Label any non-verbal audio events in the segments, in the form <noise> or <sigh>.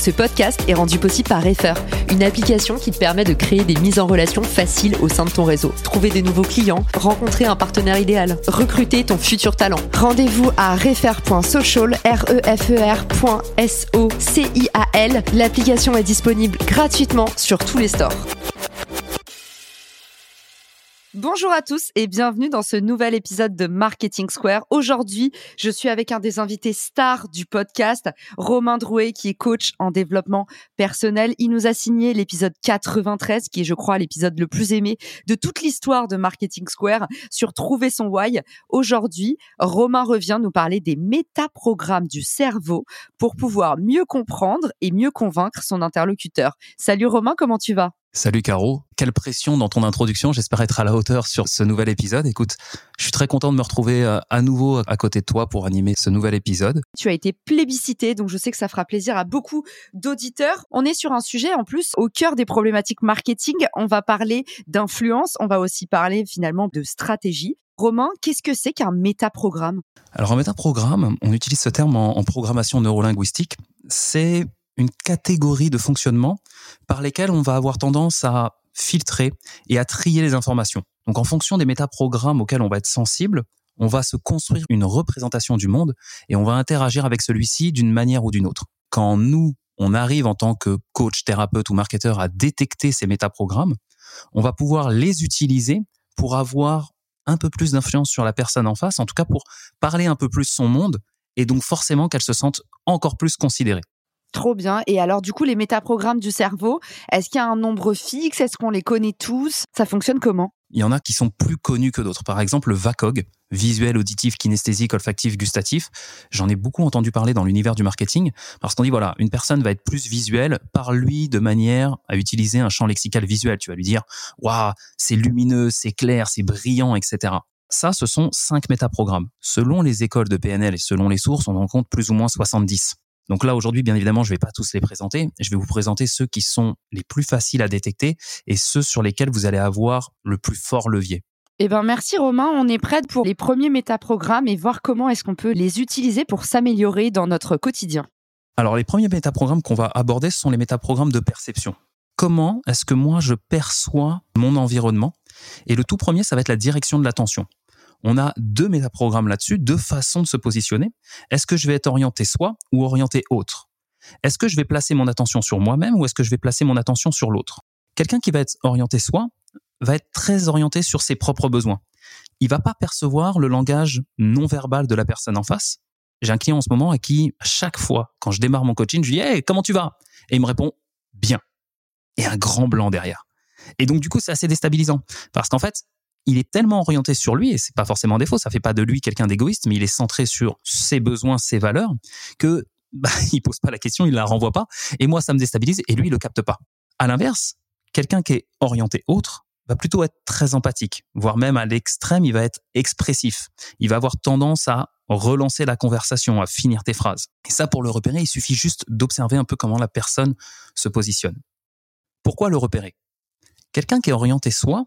Ce podcast est rendu possible par Refer, une application qui te permet de créer des mises en relation faciles au sein de ton réseau. Trouver des nouveaux clients, rencontrer un partenaire idéal, recruter ton futur talent. Rendez-vous à refer.social, r e f e c i l. L'application est disponible gratuitement sur tous les stores. Bonjour à tous et bienvenue dans ce nouvel épisode de Marketing Square. Aujourd'hui, je suis avec un des invités stars du podcast, Romain Drouet, qui est coach en développement personnel. Il nous a signé l'épisode 93, qui est, je crois, l'épisode le plus aimé de toute l'histoire de Marketing Square sur trouver son why. Aujourd'hui, Romain revient nous parler des métaprogrammes du cerveau pour pouvoir mieux comprendre et mieux convaincre son interlocuteur. Salut Romain, comment tu vas? Salut Caro, quelle pression dans ton introduction, j'espère être à la hauteur sur ce nouvel épisode. Écoute, je suis très content de me retrouver euh, à nouveau à côté de toi pour animer ce nouvel épisode. Tu as été plébiscité, donc je sais que ça fera plaisir à beaucoup d'auditeurs. On est sur un sujet en plus au cœur des problématiques marketing. On va parler d'influence, on va aussi parler finalement de stratégie. Romain, qu'est-ce que c'est qu'un métaprogramme? Alors un métaprogramme, on utilise ce terme en, en programmation neurolinguistique, c'est une catégorie de fonctionnement par lesquels on va avoir tendance à filtrer et à trier les informations. Donc en fonction des métaprogrammes auxquels on va être sensible, on va se construire une représentation du monde et on va interagir avec celui-ci d'une manière ou d'une autre. Quand nous, on arrive en tant que coach, thérapeute ou marketeur à détecter ces métaprogrammes, on va pouvoir les utiliser pour avoir un peu plus d'influence sur la personne en face, en tout cas pour parler un peu plus son monde et donc forcément qu'elle se sente encore plus considérée. Trop bien. Et alors, du coup, les métaprogrammes du cerveau, est-ce qu'il y a un nombre fixe? Est-ce qu'on les connaît tous? Ça fonctionne comment? Il y en a qui sont plus connus que d'autres. Par exemple, le VACOG, visuel, auditif, kinesthésique, olfactif, gustatif. J'en ai beaucoup entendu parler dans l'univers du marketing parce qu'on dit voilà, une personne va être plus visuelle, par lui de manière à utiliser un champ lexical visuel. Tu vas lui dire waouh, c'est lumineux, c'est clair, c'est brillant, etc. Ça, ce sont cinq métaprogrammes. Selon les écoles de PNL et selon les sources, on en compte plus ou moins 70. Donc là, aujourd'hui, bien évidemment, je ne vais pas tous les présenter. Je vais vous présenter ceux qui sont les plus faciles à détecter et ceux sur lesquels vous allez avoir le plus fort levier. Eh ben merci Romain, on est prêt pour les premiers métaprogrammes et voir comment est-ce qu'on peut les utiliser pour s'améliorer dans notre quotidien. Alors les premiers métaprogrammes qu'on va aborder, ce sont les métaprogrammes de perception. Comment est-ce que moi je perçois mon environnement? Et le tout premier, ça va être la direction de l'attention on a deux métaprogrammes là-dessus, deux façons de se positionner. Est-ce que je vais être orienté soi ou orienté autre? Est-ce que je vais placer mon attention sur moi-même ou est-ce que je vais placer mon attention sur l'autre? Quelqu'un qui va être orienté soi va être très orienté sur ses propres besoins. Il va pas percevoir le langage non verbal de la personne en face. J'ai un client en ce moment à qui, à chaque fois, quand je démarre mon coaching, je lui dis Hey, comment tu vas? Et il me répond Bien. Et un grand blanc derrière. Et donc, du coup, c'est assez déstabilisant. Parce qu'en fait, il est tellement orienté sur lui, et c'est pas forcément un défaut, ça fait pas de lui quelqu'un d'égoïste, mais il est centré sur ses besoins, ses valeurs, que <laughs> bah, il pose pas la question, il la renvoie pas, et moi ça me déstabilise, et lui il le capte pas. À l'inverse, quelqu'un qui est orienté autre va plutôt être très empathique, voire même à l'extrême, il va être expressif. Il va avoir tendance à relancer la conversation, à finir tes phrases. Et ça, pour le repérer, il suffit juste d'observer un peu comment la personne se positionne. Pourquoi le repérer? Quelqu'un qui est orienté soi,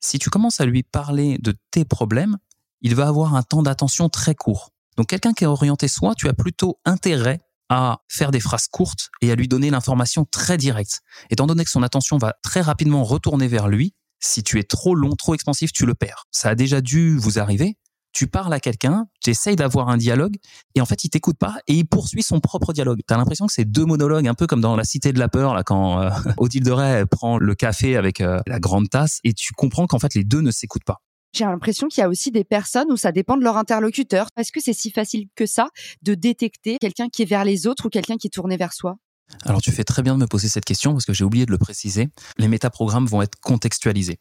si tu commences à lui parler de tes problèmes, il va avoir un temps d'attention très court. Donc quelqu'un qui est orienté soi, tu as plutôt intérêt à faire des phrases courtes et à lui donner l'information très directe. Étant donné que son attention va très rapidement retourner vers lui, si tu es trop long, trop expansif, tu le perds. Ça a déjà dû vous arriver tu parles à quelqu'un, tu essayes d'avoir un dialogue, et en fait, il t'écoute pas et il poursuit son propre dialogue. Tu as l'impression que c'est deux monologues, un peu comme dans La Cité de la Peur, là, quand euh, <laughs> Odile de Ray prend le café avec euh, la grande tasse, et tu comprends qu'en fait, les deux ne s'écoutent pas. J'ai l'impression qu'il y a aussi des personnes où ça dépend de leur interlocuteur. Est-ce que c'est si facile que ça de détecter quelqu'un qui est vers les autres ou quelqu'un qui est tourné vers soi? Alors tu fais très bien de me poser cette question parce que j'ai oublié de le préciser. Les métaprogrammes vont être contextualisés.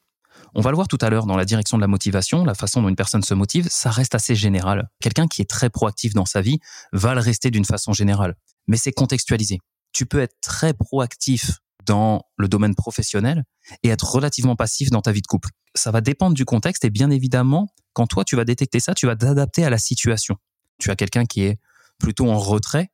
On va le voir tout à l'heure dans la direction de la motivation, la façon dont une personne se motive, ça reste assez général. Quelqu'un qui est très proactif dans sa vie va le rester d'une façon générale, mais c'est contextualisé. Tu peux être très proactif dans le domaine professionnel et être relativement passif dans ta vie de couple. Ça va dépendre du contexte et bien évidemment, quand toi tu vas détecter ça, tu vas t'adapter à la situation. Tu as quelqu'un qui est plutôt en retrait,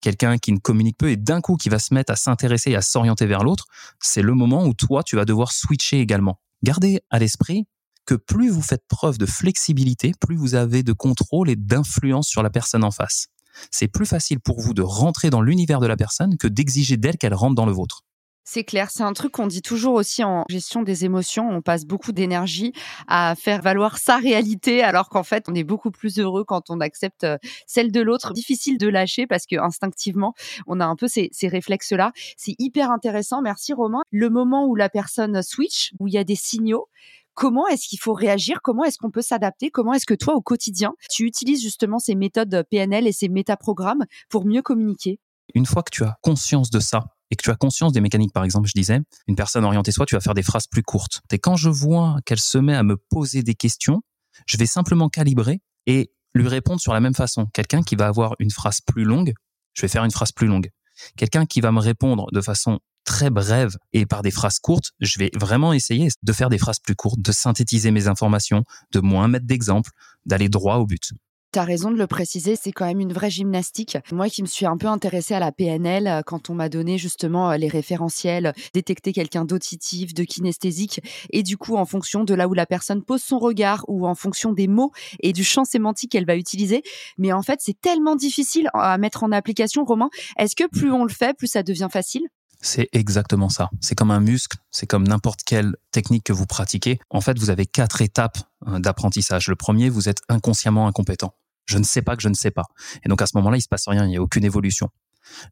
quelqu'un qui ne communique peu et d'un coup qui va se mettre à s'intéresser et à s'orienter vers l'autre, c'est le moment où toi tu vas devoir switcher également. Gardez à l'esprit que plus vous faites preuve de flexibilité, plus vous avez de contrôle et d'influence sur la personne en face. C'est plus facile pour vous de rentrer dans l'univers de la personne que d'exiger d'elle qu'elle rentre dans le vôtre. C'est clair, c'est un truc qu'on dit toujours aussi en gestion des émotions. On passe beaucoup d'énergie à faire valoir sa réalité, alors qu'en fait, on est beaucoup plus heureux quand on accepte euh, celle de l'autre. Difficile de lâcher parce que instinctivement, on a un peu ces, ces réflexes-là. C'est hyper intéressant. Merci Romain. Le moment où la personne switch, où il y a des signaux, comment est-ce qu'il faut réagir, comment est-ce qu'on peut s'adapter, comment est-ce que toi au quotidien tu utilises justement ces méthodes PNL et ces métaprogrammes pour mieux communiquer? Une fois que tu as conscience de ça, et que tu as conscience des mécaniques, par exemple, je disais, une personne orientée soit, tu vas faire des phrases plus courtes. Et quand je vois qu'elle se met à me poser des questions, je vais simplement calibrer et lui répondre sur la même façon. Quelqu'un qui va avoir une phrase plus longue, je vais faire une phrase plus longue. Quelqu'un qui va me répondre de façon très brève et par des phrases courtes, je vais vraiment essayer de faire des phrases plus courtes, de synthétiser mes informations, de moins mettre d'exemples, d'aller droit au but. Tu as raison de le préciser, c'est quand même une vraie gymnastique. Moi qui me suis un peu intéressée à la PNL, euh, quand on m'a donné justement euh, les référentiels, détecter quelqu'un d'auditif, de kinesthésique, et du coup en fonction de là où la personne pose son regard ou en fonction des mots et du champ sémantique qu'elle va utiliser. Mais en fait, c'est tellement difficile à mettre en application, Romain. Est-ce que plus on le fait, plus ça devient facile? C'est exactement ça. C'est comme un muscle, c'est comme n'importe quelle technique que vous pratiquez. En fait, vous avez quatre étapes euh, d'apprentissage. Le premier, vous êtes inconsciemment incompétent. Je ne sais pas que je ne sais pas. Et donc à ce moment-là, il se passe rien, il n'y a aucune évolution.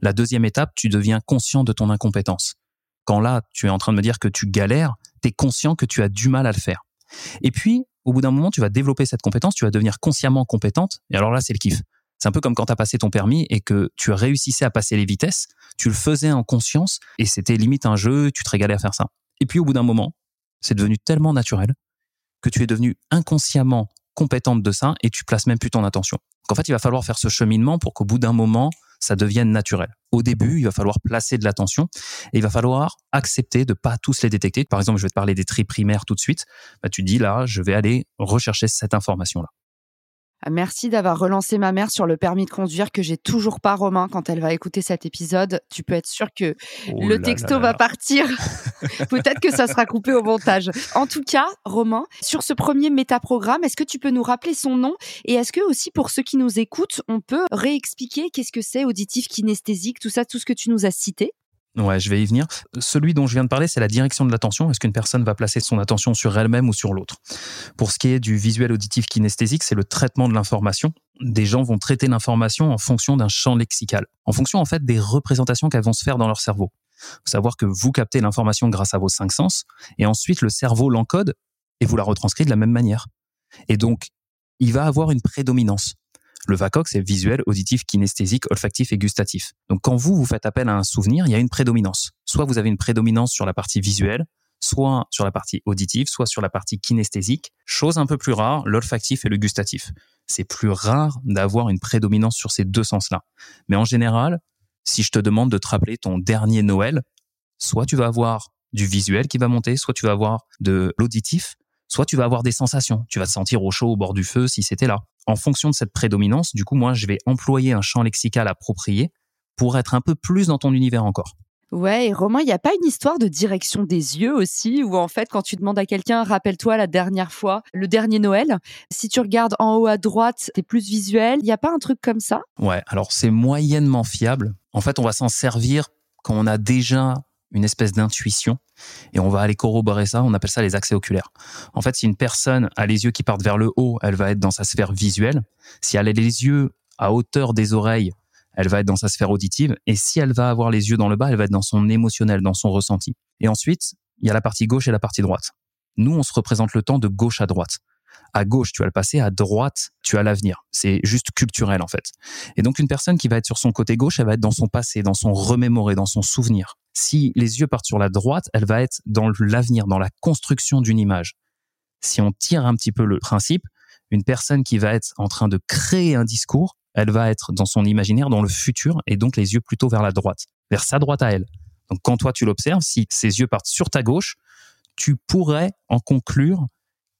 La deuxième étape, tu deviens conscient de ton incompétence. Quand là, tu es en train de me dire que tu galères, tu es conscient que tu as du mal à le faire. Et puis, au bout d'un moment, tu vas développer cette compétence, tu vas devenir consciemment compétente, et alors là, c'est le kiff. C'est un peu comme quand tu as passé ton permis et que tu réussissais à passer les vitesses, tu le faisais en conscience, et c'était limite un jeu, tu te régalais à faire ça. Et puis au bout d'un moment, c'est devenu tellement naturel que tu es devenu inconsciemment compétente de ça et tu places même plus ton attention. En fait, il va falloir faire ce cheminement pour qu'au bout d'un moment, ça devienne naturel. Au début, il va falloir placer de l'attention et il va falloir accepter de pas tous les détecter. Par exemple, je vais te parler des tri primaires tout de suite. Bah, tu dis là, je vais aller rechercher cette information-là. Ah, merci d'avoir relancé ma mère sur le permis de conduire que j'ai toujours pas, Romain, quand elle va écouter cet épisode. Tu peux être sûr que oh le texto va partir. <laughs> Peut-être que ça sera coupé au montage. En tout cas, Romain, sur ce premier métaprogramme, est-ce que tu peux nous rappeler son nom? Et est-ce que aussi pour ceux qui nous écoutent, on peut réexpliquer qu'est-ce que c'est auditif, kinesthésique, tout ça, tout ce que tu nous as cité? Ouais, je vais y venir. Celui dont je viens de parler, c'est la direction de l'attention. Est-ce qu'une personne va placer son attention sur elle-même ou sur l'autre? Pour ce qui est du visuel auditif kinesthésique, c'est le traitement de l'information. Des gens vont traiter l'information en fonction d'un champ lexical, en fonction en fait des représentations qu'elles vont se faire dans leur cerveau. Faut savoir que vous captez l'information grâce à vos cinq sens, et ensuite le cerveau l'encode et vous la retranscrit de la même manière. Et donc, il va avoir une prédominance. Le VACOC, c'est visuel, auditif, kinesthésique, olfactif et gustatif. Donc quand vous, vous faites appel à un souvenir, il y a une prédominance. Soit vous avez une prédominance sur la partie visuelle, soit sur la partie auditive, soit sur la partie kinesthésique. Chose un peu plus rare, l'olfactif et le gustatif. C'est plus rare d'avoir une prédominance sur ces deux sens-là. Mais en général, si je te demande de te rappeler ton dernier Noël, soit tu vas avoir du visuel qui va monter, soit tu vas avoir de l'auditif, soit tu vas avoir des sensations. Tu vas te sentir au chaud au bord du feu si c'était là en fonction de cette prédominance, du coup, moi, je vais employer un champ lexical approprié pour être un peu plus dans ton univers encore. Ouais, et Romain, il n'y a pas une histoire de direction des yeux aussi, où en fait, quand tu demandes à quelqu'un, rappelle-toi la dernière fois, le dernier Noël, si tu regardes en haut à droite, t'es plus visuel, il n'y a pas un truc comme ça? Ouais, alors c'est moyennement fiable. En fait, on va s'en servir quand on a déjà une espèce d'intuition et on va aller corroborer ça, on appelle ça les accès oculaires. En fait, si une personne a les yeux qui partent vers le haut, elle va être dans sa sphère visuelle. Si elle a les yeux à hauteur des oreilles, elle va être dans sa sphère auditive. Et si elle va avoir les yeux dans le bas, elle va être dans son émotionnel, dans son ressenti. Et ensuite, il y a la partie gauche et la partie droite. Nous, on se représente le temps de gauche à droite. À gauche, tu as le passé, à droite, tu as l'avenir. C'est juste culturel, en fait. Et donc, une personne qui va être sur son côté gauche, elle va être dans son passé, dans son remémoré, dans son souvenir. Si les yeux partent sur la droite, elle va être dans l'avenir, dans la construction d'une image. Si on tire un petit peu le principe, une personne qui va être en train de créer un discours, elle va être dans son imaginaire, dans le futur, et donc les yeux plutôt vers la droite, vers sa droite à elle. Donc quand toi tu l'observes, si ses yeux partent sur ta gauche, tu pourrais en conclure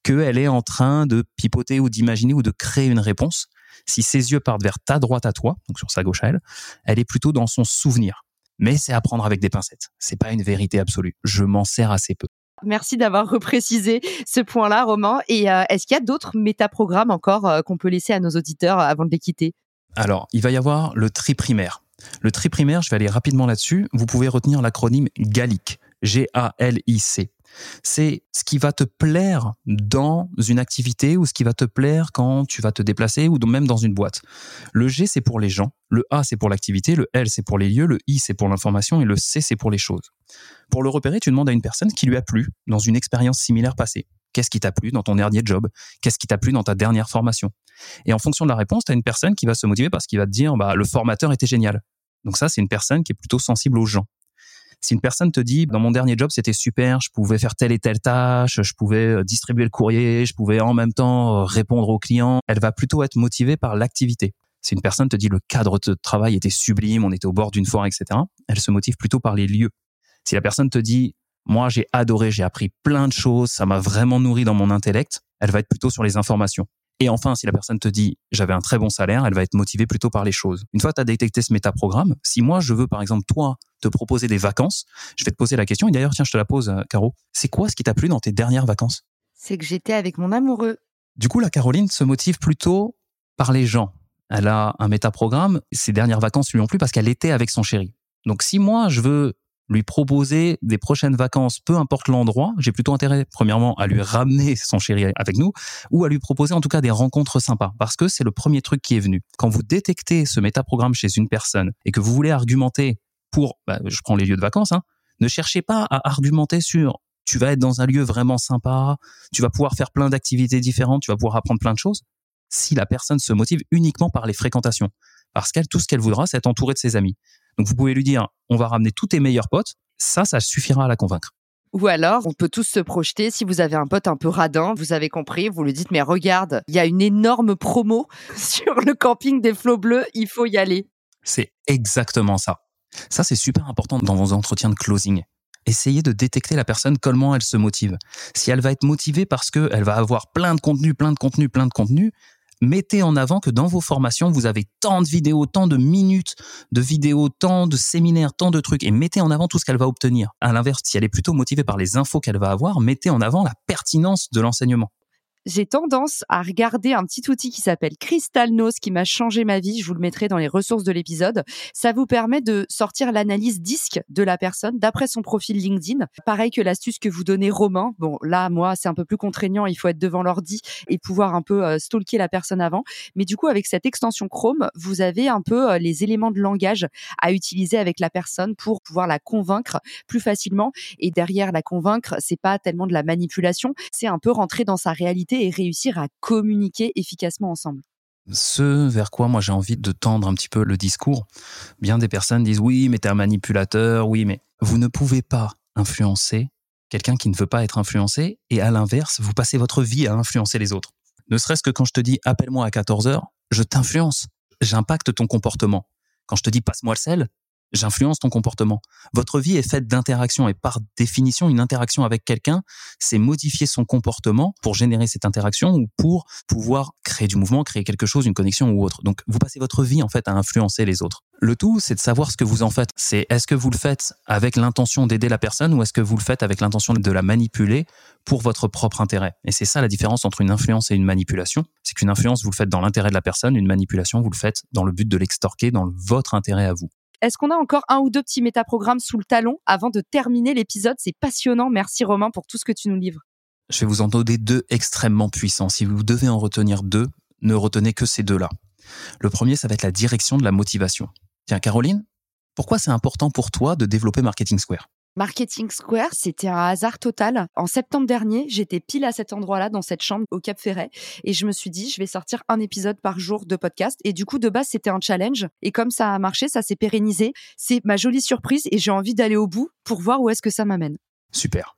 qu'elle est en train de pipoter ou d'imaginer ou de créer une réponse. Si ses yeux partent vers ta droite à toi, donc sur sa gauche à elle, elle est plutôt dans son souvenir. Mais c'est à prendre avec des pincettes. C'est pas une vérité absolue. Je m'en sers assez peu. Merci d'avoir reprécisé ce point-là, Romain. Et euh, est-ce qu'il y a d'autres métaprogrammes encore euh, qu'on peut laisser à nos auditeurs avant de les quitter? Alors, il va y avoir le tri primaire. Le tri primaire, je vais aller rapidement là-dessus. Vous pouvez retenir l'acronyme GALIC. G-A-L-I-C c'est ce qui va te plaire dans une activité ou ce qui va te plaire quand tu vas te déplacer ou même dans une boîte. Le G, c'est pour les gens, le A, c'est pour l'activité, le L, c'est pour les lieux, le I, c'est pour l'information et le C, c'est pour les choses. Pour le repérer, tu demandes à une personne qui lui a plu dans une expérience similaire passée. Qu'est-ce qui t'a plu dans ton dernier job? Qu'est-ce qui t'a plu dans ta dernière formation? Et en fonction de la réponse, tu as une personne qui va se motiver parce qu'il va te dire bah, le formateur était génial. Donc ça, c'est une personne qui est plutôt sensible aux gens. Si une personne te dit, dans mon dernier job, c'était super, je pouvais faire telle et telle tâche, je pouvais euh, distribuer le courrier, je pouvais en même temps euh, répondre aux clients, elle va plutôt être motivée par l'activité. Si une personne te dit le cadre de travail était sublime, on était au bord d'une forêt, etc., elle se motive plutôt par les lieux. Si la personne te dit, moi j'ai adoré, j'ai appris plein de choses, ça m'a vraiment nourri dans mon intellect, elle va être plutôt sur les informations. Et enfin, si la personne te dit j'avais un très bon salaire, elle va être motivée plutôt par les choses. Une fois que tu as détecté ce métaprogramme, si moi je veux par exemple toi te proposer des vacances, je vais te poser la question et d'ailleurs tiens, je te la pose euh, Caro. C'est quoi ce qui t'a plu dans tes dernières vacances? C'est que j'étais avec mon amoureux. Du coup, la Caroline se motive plutôt par les gens. Elle a un métaprogramme, ses dernières vacances lui ont plu parce qu'elle était avec son chéri. Donc si moi je veux lui proposer des prochaines vacances, peu importe l'endroit, j'ai plutôt intérêt, premièrement, à lui ramener <laughs> son chéri avec nous, ou à lui proposer en tout cas des rencontres sympas, parce que c'est le premier truc qui est venu. Quand vous détectez ce métaprogramme chez une personne et que vous voulez argumenter pour, bah, je prends les lieux de vacances, hein, ne cherchez pas à argumenter sur tu vas être dans un lieu vraiment sympa, tu vas pouvoir faire plein d'activités différentes, tu vas pouvoir apprendre plein de choses. Si la personne se motive uniquement par les fréquentations, parce qu'elle, tout ce qu'elle voudra, c'est être entourée de ses amis. Donc vous pouvez lui dire, on va ramener tous tes meilleurs potes. Ça, ça suffira à la convaincre. Ou alors, on peut tous se projeter. Si vous avez un pote un peu radin, vous avez compris, vous lui dites, mais regarde, il y a une énorme promo <laughs> sur le camping des flots bleus, il faut y aller. C'est exactement ça. Ça, c'est super important dans vos entretiens de closing. Essayez de détecter la personne, comment elle se motive. Si elle va être motivée parce qu'elle va avoir plein de contenu, plein de contenu, plein de contenu, mettez en avant que dans vos formations, vous avez tant de vidéos, tant de minutes de vidéos, tant de séminaires, tant de trucs, et mettez en avant tout ce qu'elle va obtenir. À l'inverse, si elle est plutôt motivée par les infos qu'elle va avoir, mettez en avant la pertinence de l'enseignement j'ai tendance à regarder un petit outil qui s'appelle Crystal Nose qui m'a changé ma vie. Je vous le mettrai dans les ressources de l'épisode. Ça vous permet de sortir l'analyse disque de la personne d'après son profil LinkedIn. Pareil que l'astuce que vous donnez Romain. Bon, là, moi, c'est un peu plus contraignant. Il faut être devant l'ordi et pouvoir un peu euh, stalker la personne avant. Mais du coup, avec cette extension Chrome, vous avez un peu euh, les éléments de langage à utiliser avec la personne pour pouvoir la convaincre plus facilement. Et derrière la convaincre, c'est pas tellement de la manipulation, c'est un peu rentrer dans sa réalité et réussir à communiquer efficacement ensemble ce vers quoi moi j'ai envie de tendre un petit peu le discours. Bien des personnes disent oui, mais t'es un manipulateur, oui, mais vous ne pouvez pas influencer quelqu'un qui ne veut pas être influencé et à l'inverse, vous passez votre vie à influencer les autres. Ne serait-ce que quand je te dis appelle-moi à 14 heures, je t'influence, j'impacte ton comportement. Quand je te dis passe-moi le sel, j'influence ton comportement. Votre vie est faite d'interactions et par définition, une interaction avec quelqu'un, c'est modifier son comportement pour générer cette interaction ou pour pouvoir créer du mouvement, créer quelque chose, une connexion ou autre. Donc, vous passez votre vie en fait à influencer les autres. Le tout, c'est de savoir ce que vous en faites. C'est est-ce que vous le faites avec l'intention d'aider la personne ou est-ce que vous le faites avec l'intention de la manipuler pour votre propre intérêt? Et c'est ça la différence entre une influence et une manipulation. C'est qu'une influence, vous le faites dans l'intérêt de la personne, une manipulation, vous le faites dans le but de l'extorquer, dans votre intérêt à vous. Est-ce qu'on a encore un ou deux petits métaprogrammes sous le talon avant de terminer l'épisode? C'est passionnant. Merci Romain pour tout ce que tu nous livres. Je vais vous en donner deux extrêmement puissants. Si vous devez en retenir deux, ne retenez que ces deux-là. Le premier, ça va être la direction de la motivation. Tiens, Caroline, pourquoi c'est important pour toi de développer Marketing Square? Marketing Square, c'était un hasard total. En septembre dernier, j'étais pile à cet endroit-là, dans cette chambre au Cap Ferret, et je me suis dit, je vais sortir un épisode par jour de podcast. Et du coup, de base, c'était un challenge. Et comme ça a marché, ça s'est pérennisé. C'est ma jolie surprise, et j'ai envie d'aller au bout pour voir où est-ce que ça m'amène. Super.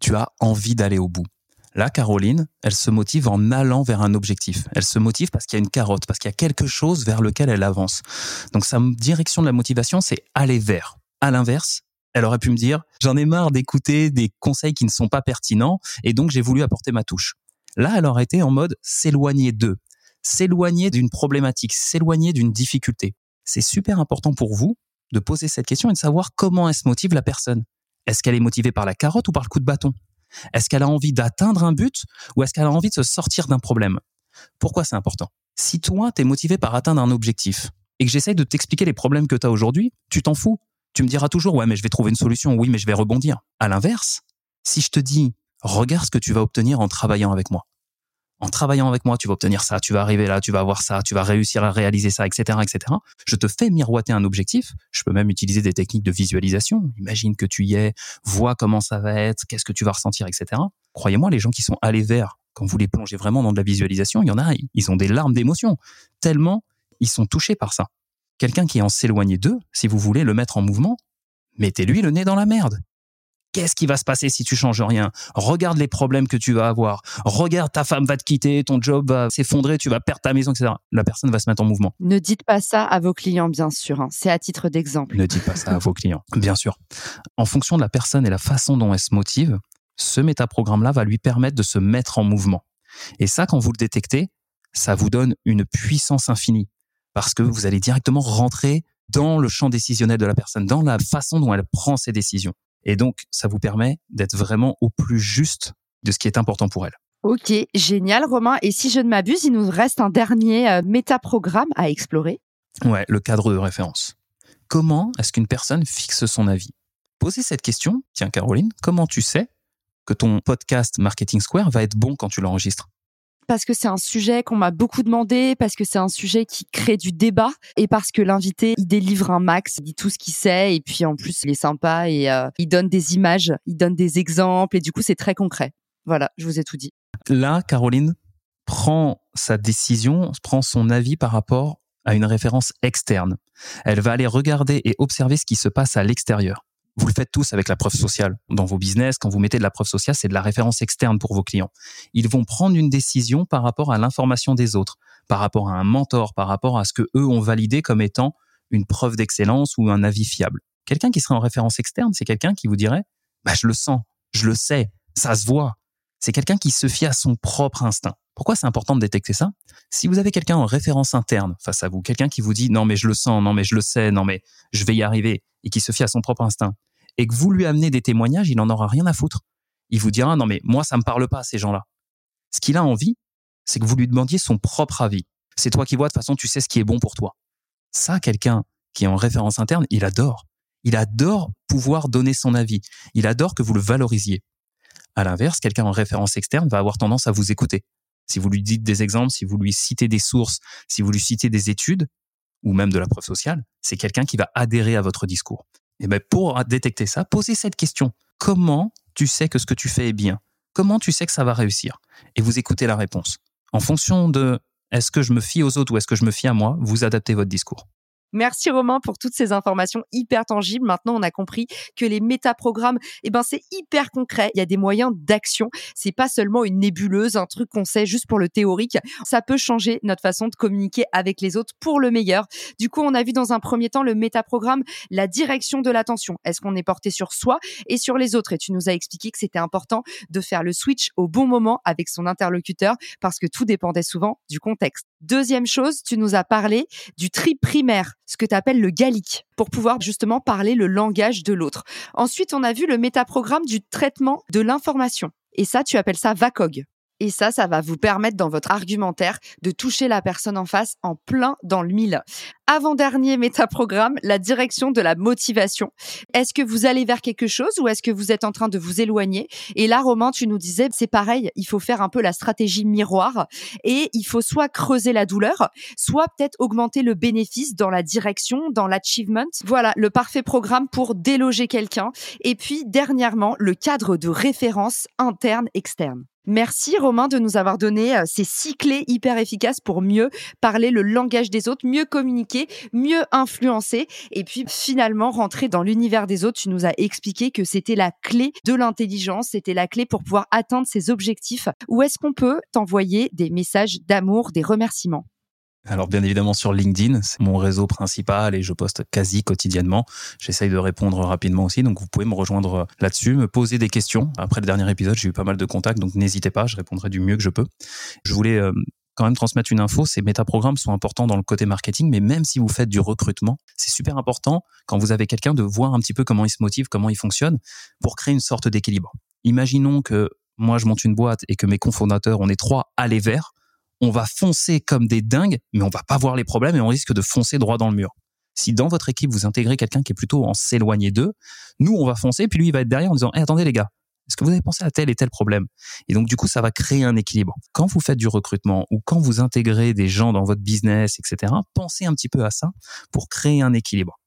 Tu as envie d'aller au bout. Là, Caroline, elle se motive en allant vers un objectif. Elle se motive parce qu'il y a une carotte, parce qu'il y a quelque chose vers lequel elle avance. Donc sa direction de la motivation, c'est aller vers. À l'inverse, Elle aurait pu me dire, j'en ai marre d'écouter des conseils qui ne sont pas pertinents et donc j'ai voulu apporter ma touche. Là, elle aurait été en mode s'éloigner d'eux, s'éloigner d'une problématique, s'éloigner d'une difficulté. C'est super important pour vous de poser cette question et de savoir comment elle se motive la personne. Est-ce qu'elle est motivée par la carotte ou par le coup de bâton? Est-ce qu'elle a envie d'atteindre un but ou est-ce qu'elle a envie de se sortir d'un problème? Pourquoi c'est important? Si toi, tu es motivé par atteindre un objectif et que j'essaye de t'expliquer les problèmes que tu as aujourd'hui, tu t'en fous. Tu me diras toujours, ouais, mais je vais trouver une solution, oui, mais je vais rebondir. À l'inverse, si je te dis, regarde ce que tu vas obtenir en travaillant avec moi. En travaillant avec moi, tu vas obtenir ça, tu vas arriver là, tu vas avoir ça, tu vas réussir à réaliser ça, etc., etc. Je te fais miroiter un objectif. Je peux même utiliser des techniques de visualisation. Imagine que tu y es, vois comment ça va être, qu'est-ce que tu vas ressentir, etc. Croyez-moi, les gens qui sont allés vers, quand vous les plongez vraiment dans de la visualisation, il y en a, ils ont des larmes d'émotion. Tellement ils sont touchés par ça. Quelqu'un qui est en s'éloigner d'eux, si vous voulez le mettre en mouvement, mettez-lui le nez dans la merde. Qu'est-ce qui va se passer si tu changes rien? Regarde les problèmes que tu vas avoir. Regarde ta femme va te quitter, ton job va s'effondrer, tu vas perdre ta maison, etc. La personne va se mettre en mouvement. Ne dites pas ça à vos clients, bien sûr. Hein. C'est à titre d'exemple. Ne dites pas ça à vos clients, bien sûr. En fonction de la personne et la façon dont elle se motive, ce métaprogramme-là va lui permettre de se mettre en mouvement. Et ça, quand vous le détectez, ça vous donne une puissance infinie parce que vous allez directement rentrer dans le champ décisionnel de la personne, dans la façon dont elle prend ses décisions. Et donc, ça vous permet d'être vraiment au plus juste de ce qui est important pour elle. Ok, génial Romain. Et si je ne m'abuse, il nous reste un dernier euh, métaprogramme à explorer. Ouais, le cadre de référence. Comment est-ce qu'une personne fixe son avis? Posez cette question, tiens Caroline, comment tu sais que ton podcast Marketing Square va être bon quand tu l'enregistres? Parce que c'est un sujet qu'on m'a beaucoup demandé, parce que c'est un sujet qui crée du débat et parce que l'invité, il délivre un max, il dit tout ce qu'il sait et puis en plus, il est sympa et euh, il donne des images, il donne des exemples et du coup, c'est très concret. Voilà, je vous ai tout dit. Là, Caroline prend sa décision, prend son avis par rapport à une référence externe. Elle va aller regarder et observer ce qui se passe à l'extérieur. Vous le faites tous avec la preuve sociale. Dans vos business, quand vous mettez de la preuve sociale, c'est de la référence externe pour vos clients. Ils vont prendre une décision par rapport à l'information des autres, par rapport à un mentor, par rapport à ce que eux ont validé comme étant une preuve d'excellence ou un avis fiable. Quelqu'un qui serait en référence externe, c'est quelqu'un qui vous dirait, bah, je le sens, je le sais, ça se voit. C'est quelqu'un qui se fie à son propre instinct. Pourquoi c'est important de détecter ça? Si vous avez quelqu'un en référence interne face à vous, quelqu'un qui vous dit non mais je le sens, non mais je le sais, non mais je vais y arriver, et qui se fie à son propre instinct, et que vous lui amenez des témoignages, il n'en aura rien à foutre. Il vous dira non mais moi ça me parle pas ces gens-là. Ce qu'il a envie, c'est que vous lui demandiez son propre avis. C'est toi qui vois de toute façon tu sais ce qui est bon pour toi. Ça, quelqu'un qui est en référence interne, il adore. Il adore pouvoir donner son avis. Il adore que vous le valorisiez. À l'inverse, quelqu'un en référence externe va avoir tendance à vous écouter. Si vous lui dites des exemples, si vous lui citez des sources, si vous lui citez des études, ou même de la preuve sociale, c'est quelqu'un qui va adhérer à votre discours. Et bien pour détecter ça, posez cette question. Comment tu sais que ce que tu fais est bien? Comment tu sais que ça va réussir? Et vous écoutez la réponse. En fonction de est-ce que je me fie aux autres ou est-ce que je me fie à moi, vous adaptez votre discours. Merci Romain pour toutes ces informations hyper tangibles. Maintenant, on a compris que les métaprogrammes, eh ben, c'est hyper concret. Il y a des moyens d'action. C'est pas seulement une nébuleuse, un truc qu'on sait juste pour le théorique. Ça peut changer notre façon de communiquer avec les autres pour le meilleur. Du coup, on a vu dans un premier temps le métaprogramme, la direction de l'attention. Est-ce qu'on est porté sur soi et sur les autres? Et tu nous as expliqué que c'était important de faire le switch au bon moment avec son interlocuteur parce que tout dépendait souvent du contexte. Deuxième chose, tu nous as parlé du tri primaire ce que tu appelles le gallique, pour pouvoir justement parler le langage de l'autre. Ensuite, on a vu le métaprogramme du traitement de l'information. Et ça, tu appelles ça VACOG. Et ça, ça va vous permettre dans votre argumentaire de toucher la personne en face en plein dans le mille. Avant-dernier métaprogramme, la direction de la motivation. Est-ce que vous allez vers quelque chose ou est-ce que vous êtes en train de vous éloigner? Et là, Romain, tu nous disais, c'est pareil, il faut faire un peu la stratégie miroir et il faut soit creuser la douleur, soit peut-être augmenter le bénéfice dans la direction, dans l'achievement. Voilà, le parfait programme pour déloger quelqu'un. Et puis, dernièrement, le cadre de référence interne-externe. Merci Romain de nous avoir donné euh, ces six clés hyper efficaces pour mieux parler le langage des autres, mieux communiquer, mieux influencer et puis finalement rentrer dans l'univers des autres. Tu nous as expliqué que c'était la clé de l'intelligence, c'était la clé pour pouvoir atteindre ses objectifs. Où est-ce qu'on peut t'envoyer des messages d'amour, des remerciements? Alors bien évidemment sur LinkedIn, c'est mon réseau principal et je poste quasi quotidiennement. J'essaye de répondre rapidement aussi, donc vous pouvez me rejoindre là-dessus, me poser des questions. Après le dernier épisode, j'ai eu pas mal de contacts, donc n'hésitez pas, je répondrai du mieux que je peux. Je voulais euh, quand même transmettre une info, ces métaprogrammes sont importants dans le côté marketing, mais même si vous faites du recrutement, c'est super important quand vous avez quelqu'un de voir un petit peu comment il se motive, comment il fonctionne, pour créer une sorte d'équilibre. Imaginons que moi je monte une boîte et que mes cofondateurs, on est trois à les verts on va foncer comme des dingues, mais on va pas voir les problèmes et on risque de foncer droit dans le mur. Si dans votre équipe vous intégrez quelqu'un qui est plutôt en s'éloigner d'eux, nous on va foncer, puis lui il va être derrière en disant hey, attendez les gars, est-ce que vous avez pensé à tel et tel problème? Et donc du coup ça va créer un équilibre. Quand vous faites du recrutement ou quand vous intégrez des gens dans votre business, etc., pensez un petit peu à ça pour créer un équilibre.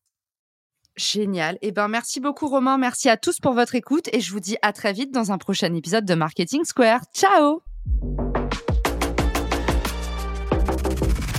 Génial. Eh ben, merci beaucoup, Romain. Merci à tous pour votre écoute et je vous dis à très vite dans un prochain épisode de Marketing Square. Ciao!